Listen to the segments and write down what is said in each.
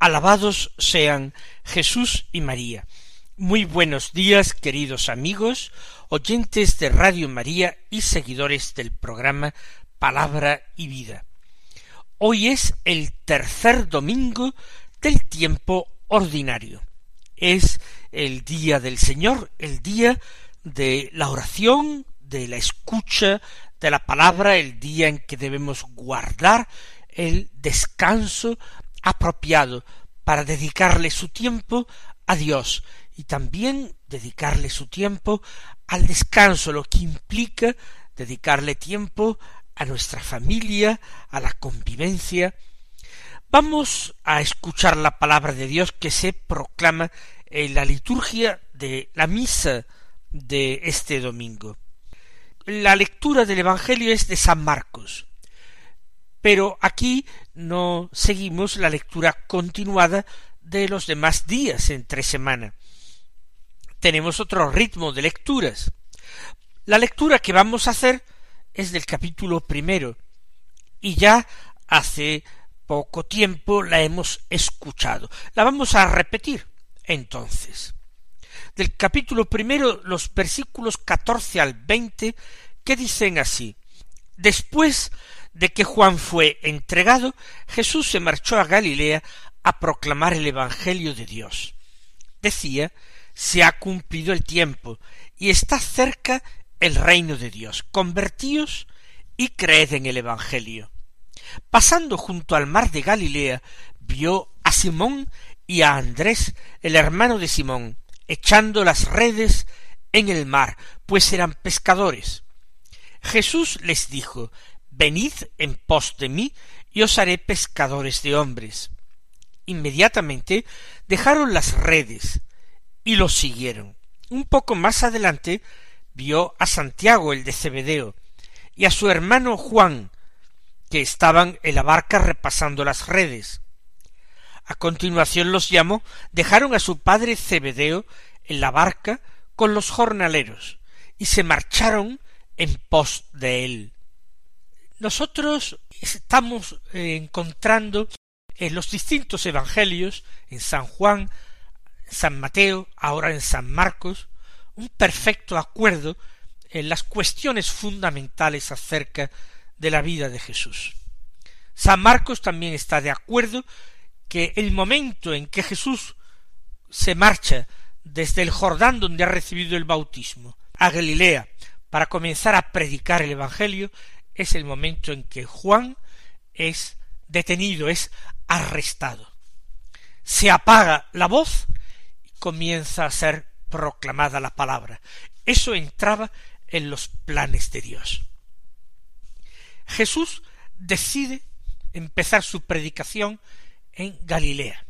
Alabados sean Jesús y María. Muy buenos días, queridos amigos, oyentes de Radio María y seguidores del programa Palabra y Vida. Hoy es el tercer domingo del tiempo ordinario. Es el día del Señor, el día de la oración, de la escucha de la palabra, el día en que debemos guardar el descanso apropiado para dedicarle su tiempo a Dios y también dedicarle su tiempo al descanso, lo que implica dedicarle tiempo a nuestra familia, a la convivencia. Vamos a escuchar la palabra de Dios que se proclama en la liturgia de la misa de este domingo. La lectura del Evangelio es de San Marcos, pero aquí no seguimos la lectura continuada de los demás días entre semana. Tenemos otro ritmo de lecturas. La lectura que vamos a hacer es del capítulo primero, y ya hace poco tiempo la hemos escuchado. La vamos a repetir entonces. Del capítulo primero, los versículos catorce al veinte, que dicen así Después de que Juan fue entregado, Jesús se marchó a Galilea a proclamar el Evangelio de Dios. Decía, se ha cumplido el tiempo y está cerca el reino de Dios. Convertíos y creed en el Evangelio. Pasando junto al mar de Galilea, vio a Simón y a Andrés, el hermano de Simón, echando las redes en el mar, pues eran pescadores. Jesús les dijo, Venid en pos de mí, y os haré pescadores de hombres. Inmediatamente dejaron las redes y los siguieron. Un poco más adelante vio a Santiago el de Cebedeo y a su hermano Juan, que estaban en la barca repasando las redes. A continuación los llamó, dejaron a su padre Cebedeo en la barca con los jornaleros y se marcharon en pos de él. Nosotros estamos encontrando en los distintos evangelios, en San Juan, San Mateo, ahora en San Marcos, un perfecto acuerdo en las cuestiones fundamentales acerca de la vida de Jesús. San Marcos también está de acuerdo que el momento en que Jesús se marcha desde el Jordán donde ha recibido el bautismo a Galilea para comenzar a predicar el Evangelio es el momento en que Juan es detenido, es arrestado. Se apaga la voz y comienza a ser proclamada la palabra. Eso entraba en los planes de Dios. Jesús decide empezar su predicación en Galilea.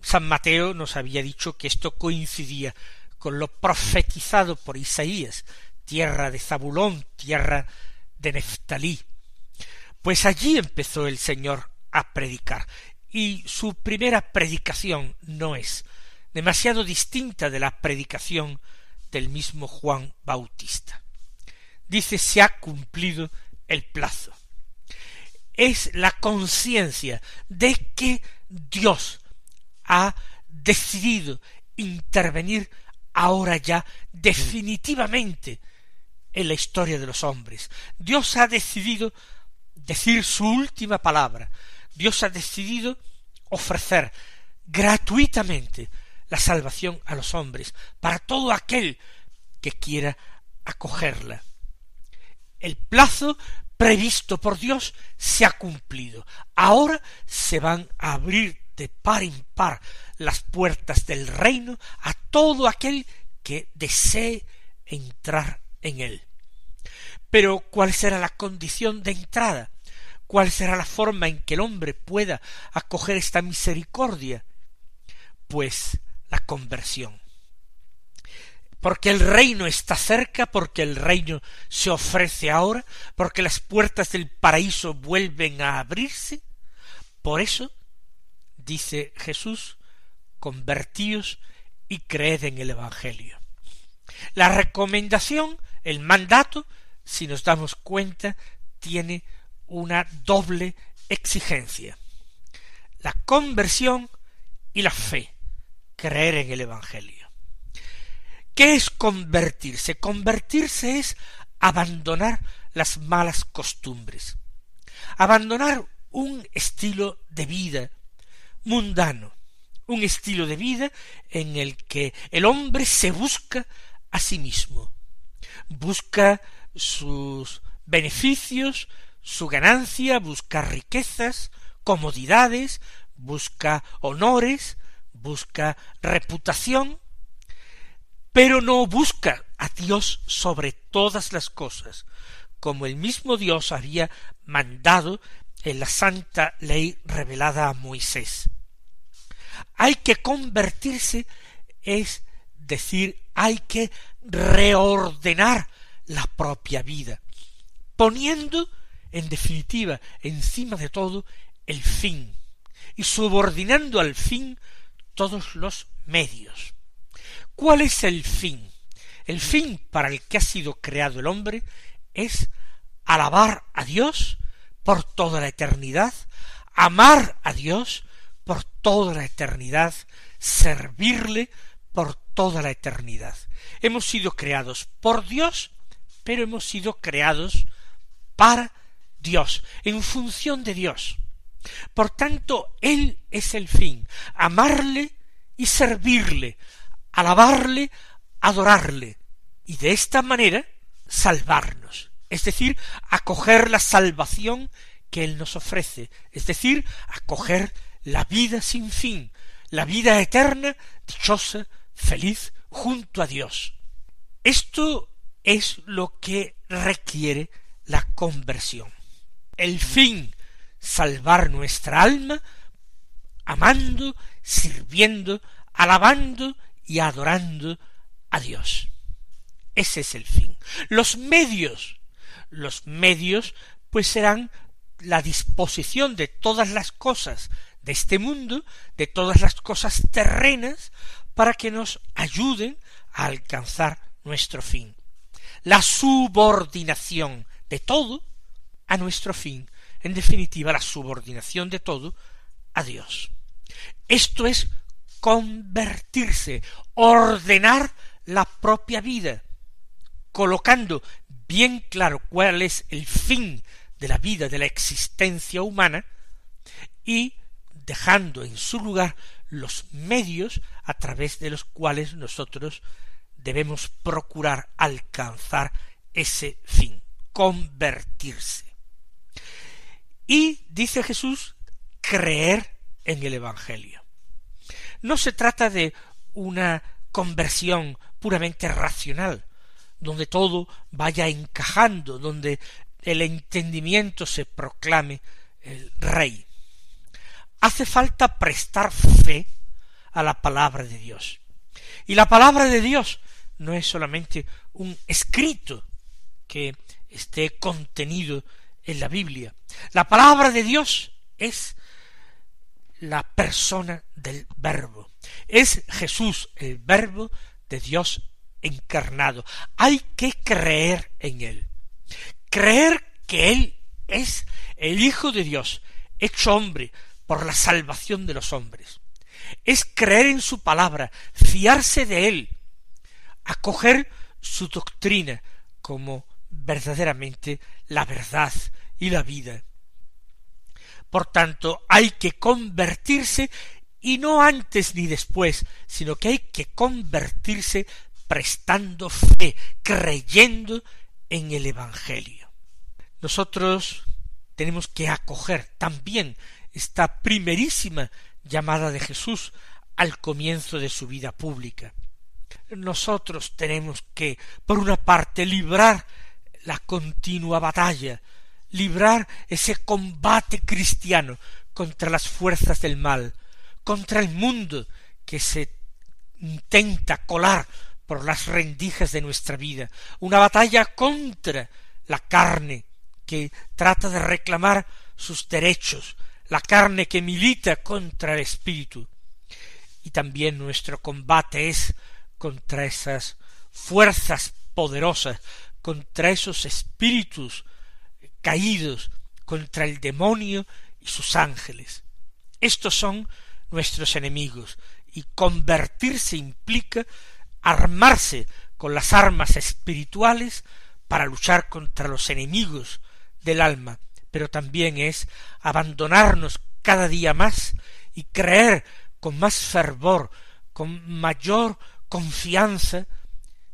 San Mateo nos había dicho que esto coincidía con lo profetizado por Isaías tierra de Zabulón, tierra de. Pues allí empezó el Señor a predicar, y su primera predicación no es demasiado distinta de la predicación del mismo Juan Bautista. Dice se ha cumplido el plazo. Es la conciencia de que Dios ha decidido intervenir ahora ya definitivamente en la historia de los hombres. Dios ha decidido decir su última palabra. Dios ha decidido ofrecer gratuitamente la salvación a los hombres para todo aquel que quiera acogerla. El plazo previsto por Dios se ha cumplido. Ahora se van a abrir de par en par las puertas del reino a todo aquel que desee entrar en él. Pero ¿cuál será la condición de entrada? ¿Cuál será la forma en que el hombre pueda acoger esta misericordia? Pues la conversión. Porque el reino está cerca, porque el reino se ofrece ahora, porque las puertas del paraíso vuelven a abrirse. Por eso, dice Jesús, convertíos y creed en el Evangelio. La recomendación, el mandato, si nos damos cuenta, tiene una doble exigencia. La conversión y la fe, creer en el Evangelio. ¿Qué es convertirse? Convertirse es abandonar las malas costumbres, abandonar un estilo de vida mundano, un estilo de vida en el que el hombre se busca a sí mismo, busca sus beneficios, su ganancia, busca riquezas, comodidades, busca honores, busca reputación, pero no busca a Dios sobre todas las cosas, como el mismo Dios había mandado en la santa ley revelada a Moisés. Hay que convertirse, es decir, hay que reordenar la propia vida, poniendo, en definitiva, encima de todo, el fin, y subordinando al fin todos los medios. ¿Cuál es el fin? El fin para el que ha sido creado el hombre es alabar a Dios por toda la eternidad, amar a Dios por toda la eternidad, servirle por toda la eternidad. Hemos sido creados por Dios, pero hemos sido creados para Dios, en función de Dios. Por tanto, Él es el fin, amarle y servirle, alabarle, adorarle, y de esta manera salvarnos, es decir, acoger la salvación que Él nos ofrece, es decir, acoger la vida sin fin, la vida eterna, dichosa, feliz, junto a Dios. Esto es lo que requiere la conversión. El fin salvar nuestra alma, amando, sirviendo, alabando y adorando a Dios. Ese es el fin. Los medios, los medios, pues serán la disposición de todas las cosas de este mundo, de todas las cosas terrenas, para que nos ayuden a alcanzar nuestro fin. La subordinación de todo a nuestro fin, en definitiva la subordinación de todo a Dios. Esto es convertirse, ordenar la propia vida, colocando bien claro cuál es el fin de la vida, de la existencia humana, y dejando en su lugar los medios a través de los cuales nosotros debemos procurar alcanzar ese fin, convertirse. Y, dice Jesús, creer en el Evangelio. No se trata de una conversión puramente racional, donde todo vaya encajando, donde el entendimiento se proclame el rey. Hace falta prestar fe a la palabra de Dios. Y la palabra de Dios no es solamente un escrito que esté contenido en la Biblia. La palabra de Dios es la persona del Verbo. Es Jesús, el Verbo de Dios encarnado. Hay que creer en Él. Creer que Él es el Hijo de Dios, hecho hombre por la salvación de los hombres. Es creer en su palabra, fiarse de Él, acoger su doctrina como verdaderamente la verdad y la vida. Por tanto, hay que convertirse y no antes ni después, sino que hay que convertirse prestando fe, creyendo en el Evangelio. Nosotros tenemos que acoger también esta primerísima llamada de Jesús al comienzo de su vida pública. Nosotros tenemos que, por una parte, librar la continua batalla, librar ese combate cristiano contra las fuerzas del mal, contra el mundo que se intenta colar por las rendijas de nuestra vida, una batalla contra la carne que trata de reclamar sus derechos, la carne que milita contra el espíritu. Y también nuestro combate es contra esas fuerzas poderosas, contra esos espíritus caídos, contra el demonio y sus ángeles. Estos son nuestros enemigos, y convertirse implica armarse con las armas espirituales para luchar contra los enemigos del alma, pero también es abandonarnos cada día más y creer con más fervor, con mayor confianza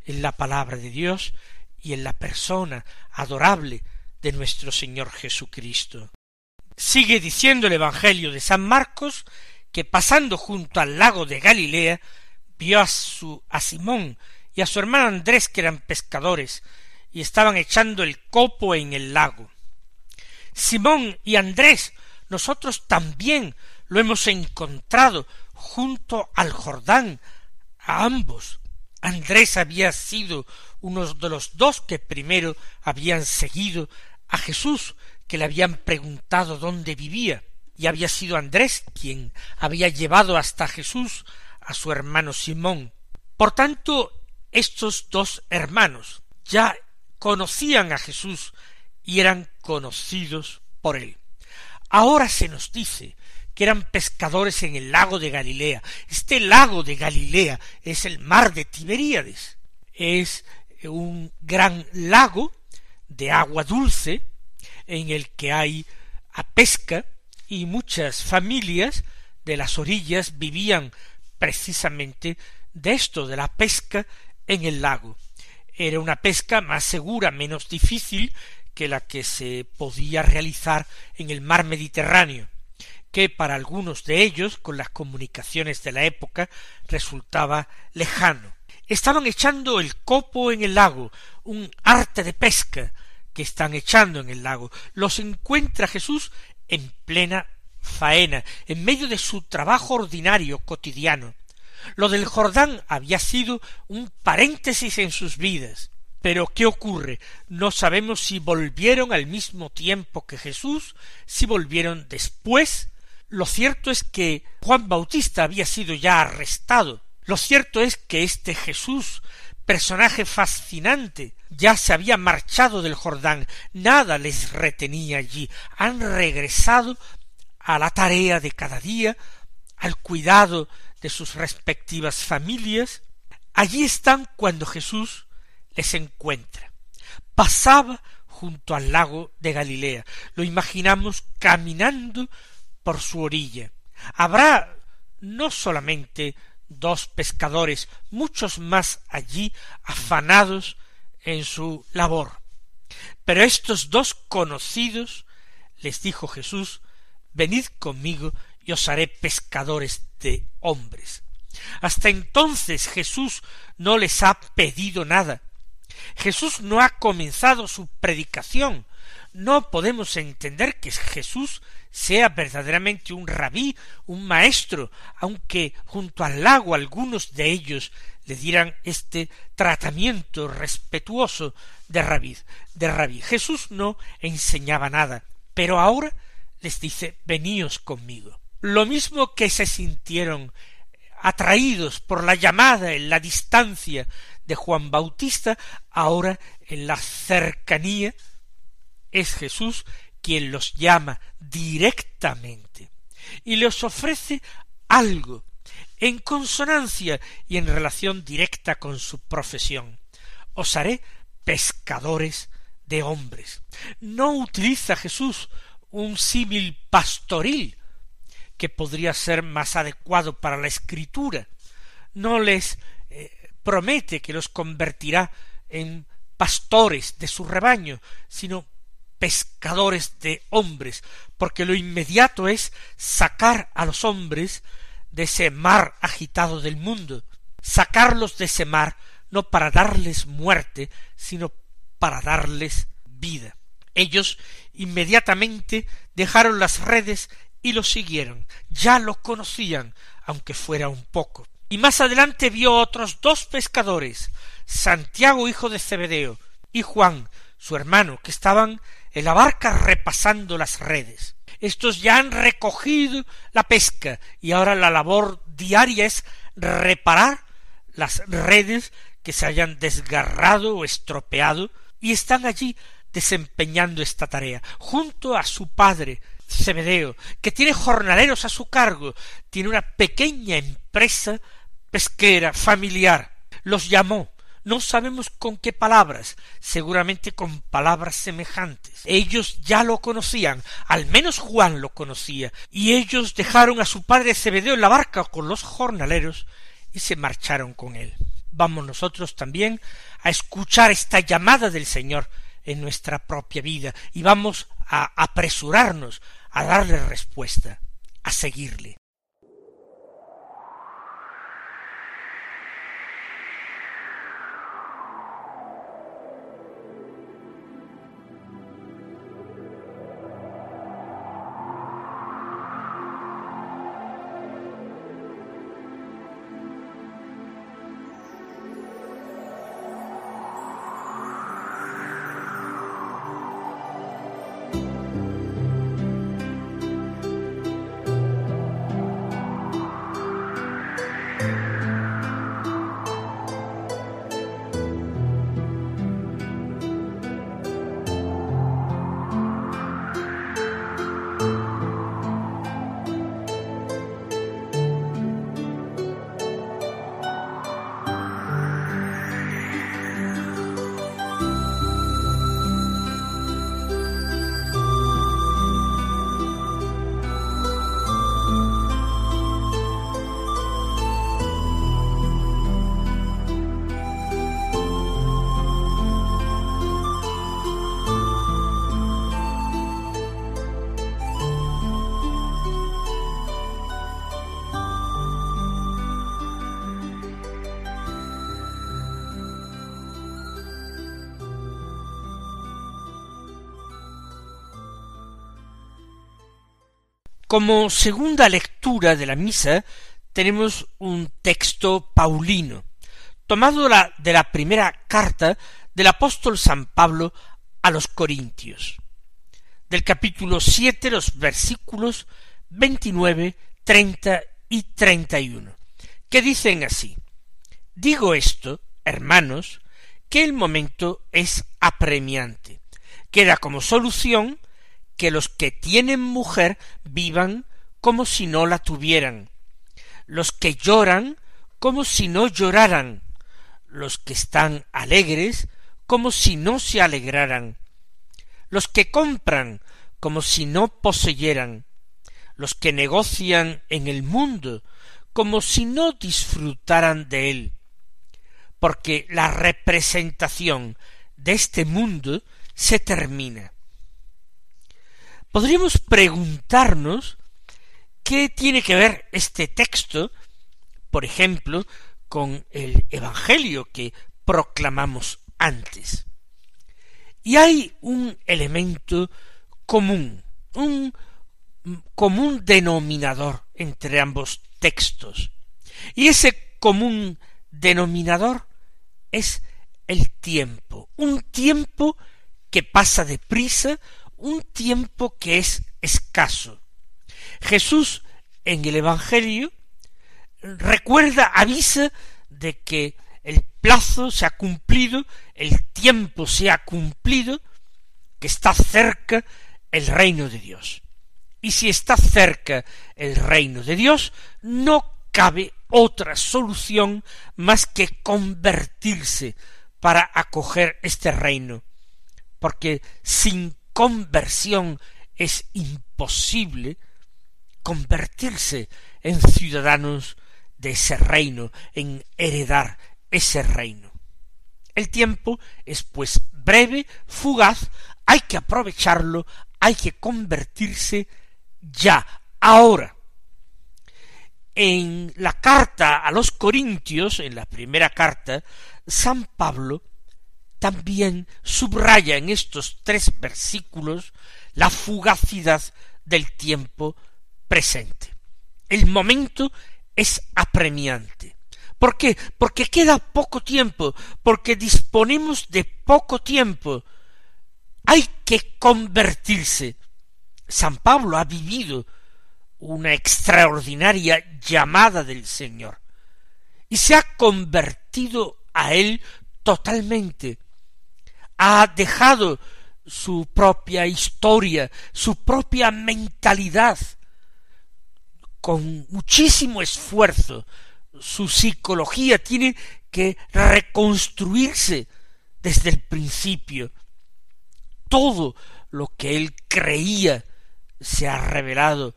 en la palabra de Dios y en la persona adorable de nuestro Señor Jesucristo. Sigue diciendo el Evangelio de San Marcos que pasando junto al lago de Galilea vio a su a Simón y a su hermano Andrés que eran pescadores y estaban echando el copo en el lago. Simón y Andrés, nosotros también lo hemos encontrado junto al Jordán, a ambos. Andrés había sido uno de los dos que primero habían seguido a Jesús, que le habían preguntado dónde vivía, y había sido Andrés quien había llevado hasta Jesús a su hermano Simón. Por tanto, estos dos hermanos ya conocían a Jesús y eran conocidos por él. Ahora se nos dice que eran pescadores en el lago de Galilea. Este lago de Galilea es el mar de Tiberíades. Es un gran lago de agua dulce en el que hay a pesca y muchas familias de las orillas vivían precisamente de esto, de la pesca en el lago. Era una pesca más segura, menos difícil que la que se podía realizar en el mar Mediterráneo, que para algunos de ellos, con las comunicaciones de la época, resultaba lejano. Estaban echando el copo en el lago, un arte de pesca que están echando en el lago. Los encuentra Jesús en plena faena, en medio de su trabajo ordinario cotidiano. Lo del Jordán había sido un paréntesis en sus vidas. Pero ¿qué ocurre? No sabemos si volvieron al mismo tiempo que Jesús, si volvieron después. Lo cierto es que Juan Bautista había sido ya arrestado. Lo cierto es que este Jesús, personaje fascinante, ya se había marchado del Jordán, nada les retenía allí, han regresado a la tarea de cada día, al cuidado de sus respectivas familias, allí están cuando Jesús les encuentra. Pasaba junto al lago de Galilea. Lo imaginamos caminando por su orilla. Habrá no solamente dos pescadores, muchos más allí afanados en su labor. Pero estos dos conocidos les dijo Jesús Venid conmigo y os haré pescadores de hombres. Hasta entonces Jesús no les ha pedido nada. Jesús no ha comenzado su predicación. No podemos entender que Jesús sea verdaderamente un rabí, un maestro, aunque junto al lago algunos de ellos le dieran este tratamiento respetuoso de rabí. De rabí. Jesús no enseñaba nada, pero ahora les dice veníos conmigo. Lo mismo que se sintieron atraídos por la llamada en la distancia de Juan Bautista, ahora en la cercanía es Jesús quien los llama directamente y les ofrece algo en consonancia y en relación directa con su profesión. Os haré pescadores de hombres. No utiliza Jesús un símil pastoril que podría ser más adecuado para la escritura. No les promete que los convertirá en pastores de su rebaño, sino pescadores de hombres, porque lo inmediato es sacar a los hombres de ese mar agitado del mundo, sacarlos de ese mar no para darles muerte, sino para darles vida. Ellos inmediatamente dejaron las redes y lo siguieron. Ya lo conocían, aunque fuera un poco. Y más adelante vio otros dos pescadores, Santiago hijo de Zebedeo, y Juan, su hermano, que estaban en la barca repasando las redes. Estos ya han recogido la pesca y ahora la labor diaria es reparar las redes que se hayan desgarrado o estropeado y están allí desempeñando esta tarea junto a su padre Zebedeo, que tiene jornaleros a su cargo, tiene una pequeña empresa pesquera familiar. Los llamó, no sabemos con qué palabras, seguramente con palabras semejantes. Ellos ya lo conocían, al menos Juan lo conocía, y ellos dejaron a su padre Zebedeo en la barca con los jornaleros y se marcharon con él. Vamos nosotros también a escuchar esta llamada del Señor en nuestra propia vida y vamos a apresurarnos a darle respuesta, a seguirle. Como segunda lectura de la misa tenemos un texto paulino, tomado de la primera carta del apóstol San Pablo a los Corintios, del capítulo siete, los versículos veintinueve, treinta y treinta y uno, que dicen así Digo esto, hermanos, que el momento es apremiante. Queda como solución que los que tienen mujer vivan como si no la tuvieran, los que lloran como si no lloraran, los que están alegres como si no se alegraran, los que compran como si no poseyeran, los que negocian en el mundo como si no disfrutaran de él, porque la representación de este mundo se termina podríamos preguntarnos qué tiene que ver este texto, por ejemplo, con el Evangelio que proclamamos antes. Y hay un elemento común, un común denominador entre ambos textos. Y ese común denominador es el tiempo, un tiempo que pasa deprisa, un tiempo que es escaso. Jesús en el Evangelio recuerda, avisa de que el plazo se ha cumplido, el tiempo se ha cumplido, que está cerca el reino de Dios. Y si está cerca el reino de Dios, no cabe otra solución más que convertirse para acoger este reino, porque sin conversión es imposible convertirse en ciudadanos de ese reino, en heredar ese reino. El tiempo es pues breve, fugaz, hay que aprovecharlo, hay que convertirse ya, ahora. En la carta a los Corintios, en la primera carta, San Pablo también subraya en estos tres versículos la fugacidad del tiempo presente. El momento es apremiante. ¿Por qué? Porque queda poco tiempo, porque disponemos de poco tiempo. Hay que convertirse. San Pablo ha vivido una extraordinaria llamada del Señor y se ha convertido a él totalmente. Ha dejado su propia historia, su propia mentalidad, con muchísimo esfuerzo. Su psicología tiene que reconstruirse desde el principio. Todo lo que él creía se ha revelado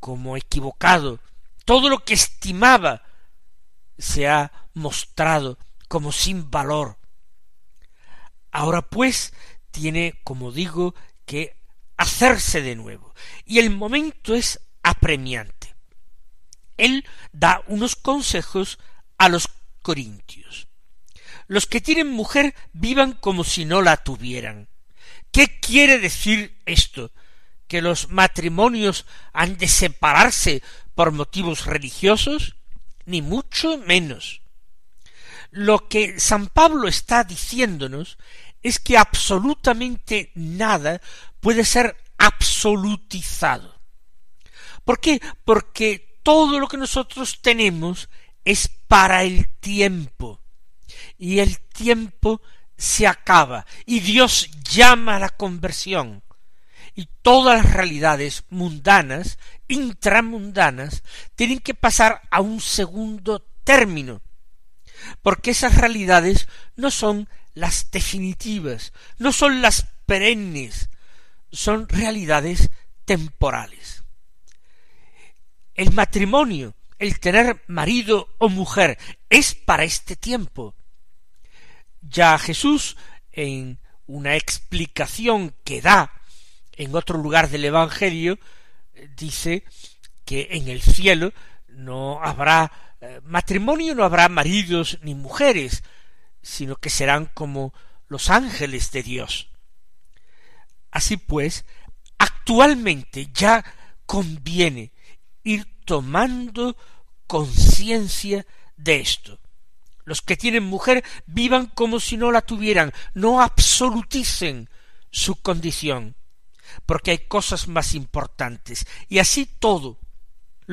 como equivocado. Todo lo que estimaba se ha mostrado como sin valor. Ahora pues tiene, como digo, que hacerse de nuevo. Y el momento es apremiante. Él da unos consejos a los corintios. Los que tienen mujer vivan como si no la tuvieran. ¿Qué quiere decir esto? ¿Que los matrimonios han de separarse por motivos religiosos? Ni mucho menos. Lo que San Pablo está diciéndonos es que absolutamente nada puede ser absolutizado. ¿Por qué? Porque todo lo que nosotros tenemos es para el tiempo. Y el tiempo se acaba. Y Dios llama a la conversión. Y todas las realidades mundanas, intramundanas, tienen que pasar a un segundo término. Porque esas realidades no son las definitivas, no son las perennes, son realidades temporales. El matrimonio, el tener marido o mujer, es para este tiempo. Ya Jesús, en una explicación que da en otro lugar del Evangelio, dice que en el cielo no habrá eh, matrimonio, no habrá maridos ni mujeres, sino que serán como los ángeles de Dios. Así pues, actualmente ya conviene ir tomando conciencia de esto. Los que tienen mujer vivan como si no la tuvieran, no absoluticen su condición, porque hay cosas más importantes. Y así todo,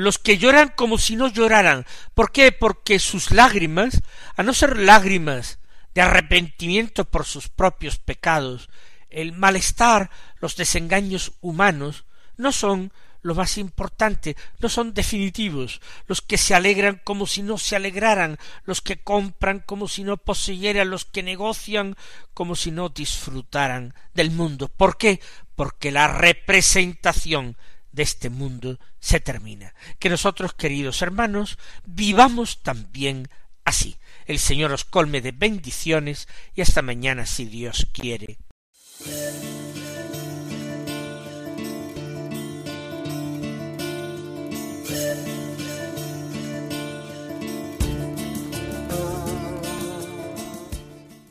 los que lloran como si no lloraran. ¿Por qué? Porque sus lágrimas, a no ser lágrimas de arrepentimiento por sus propios pecados, el malestar, los desengaños humanos, no son lo más importante, no son definitivos, los que se alegran como si no se alegraran, los que compran como si no poseyeran, los que negocian como si no disfrutaran del mundo. ¿Por qué? Porque la representación de este mundo se termina. Que nosotros, queridos hermanos, vivamos también así. El Señor os colme de bendiciones y hasta mañana si Dios quiere.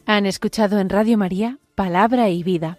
Han escuchado en Radio María Palabra y Vida